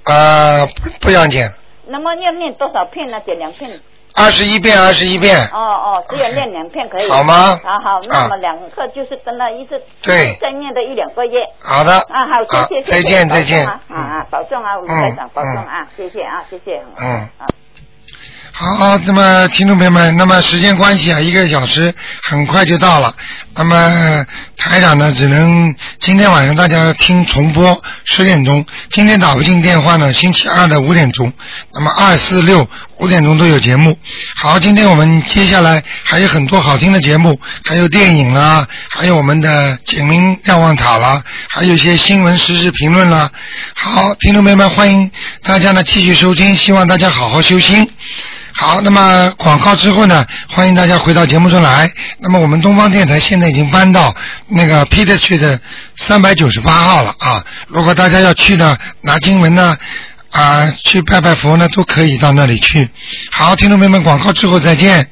啊不不要念，那么要念多少片呢？点两片。二十一遍，二十一遍。哦哦，只有念两片可以。好吗好好，那么两个就是跟他一直对再念的一两个月。好的啊，好，谢谢，再见再见啊啊啊，保重啊，吴台长，保重啊，谢谢啊，谢谢。嗯。好，那么听众朋友们，那么时间关系啊，一个小时很快就到了。那么台长呢，只能今天晚上大家听重播十点钟。今天打不进电话呢，星期二的五点钟。那么二四六五点钟都有节目。好，今天我们接下来还有很多好听的节目，还有电影啦，还有我们的简明瞭望塔啦，还有一些新闻实时评论啦。好，听众朋友们，欢迎大家呢继续收听，希望大家好好修心。好，那么广告之后呢，欢迎大家回到节目中来。那么我们东方电台现在已经搬到那个 Peter Street 的三百九十八号了啊。如果大家要去呢，拿经文呢，啊，去拜拜佛呢，都可以到那里去。好，听众朋友们，广告之后再见。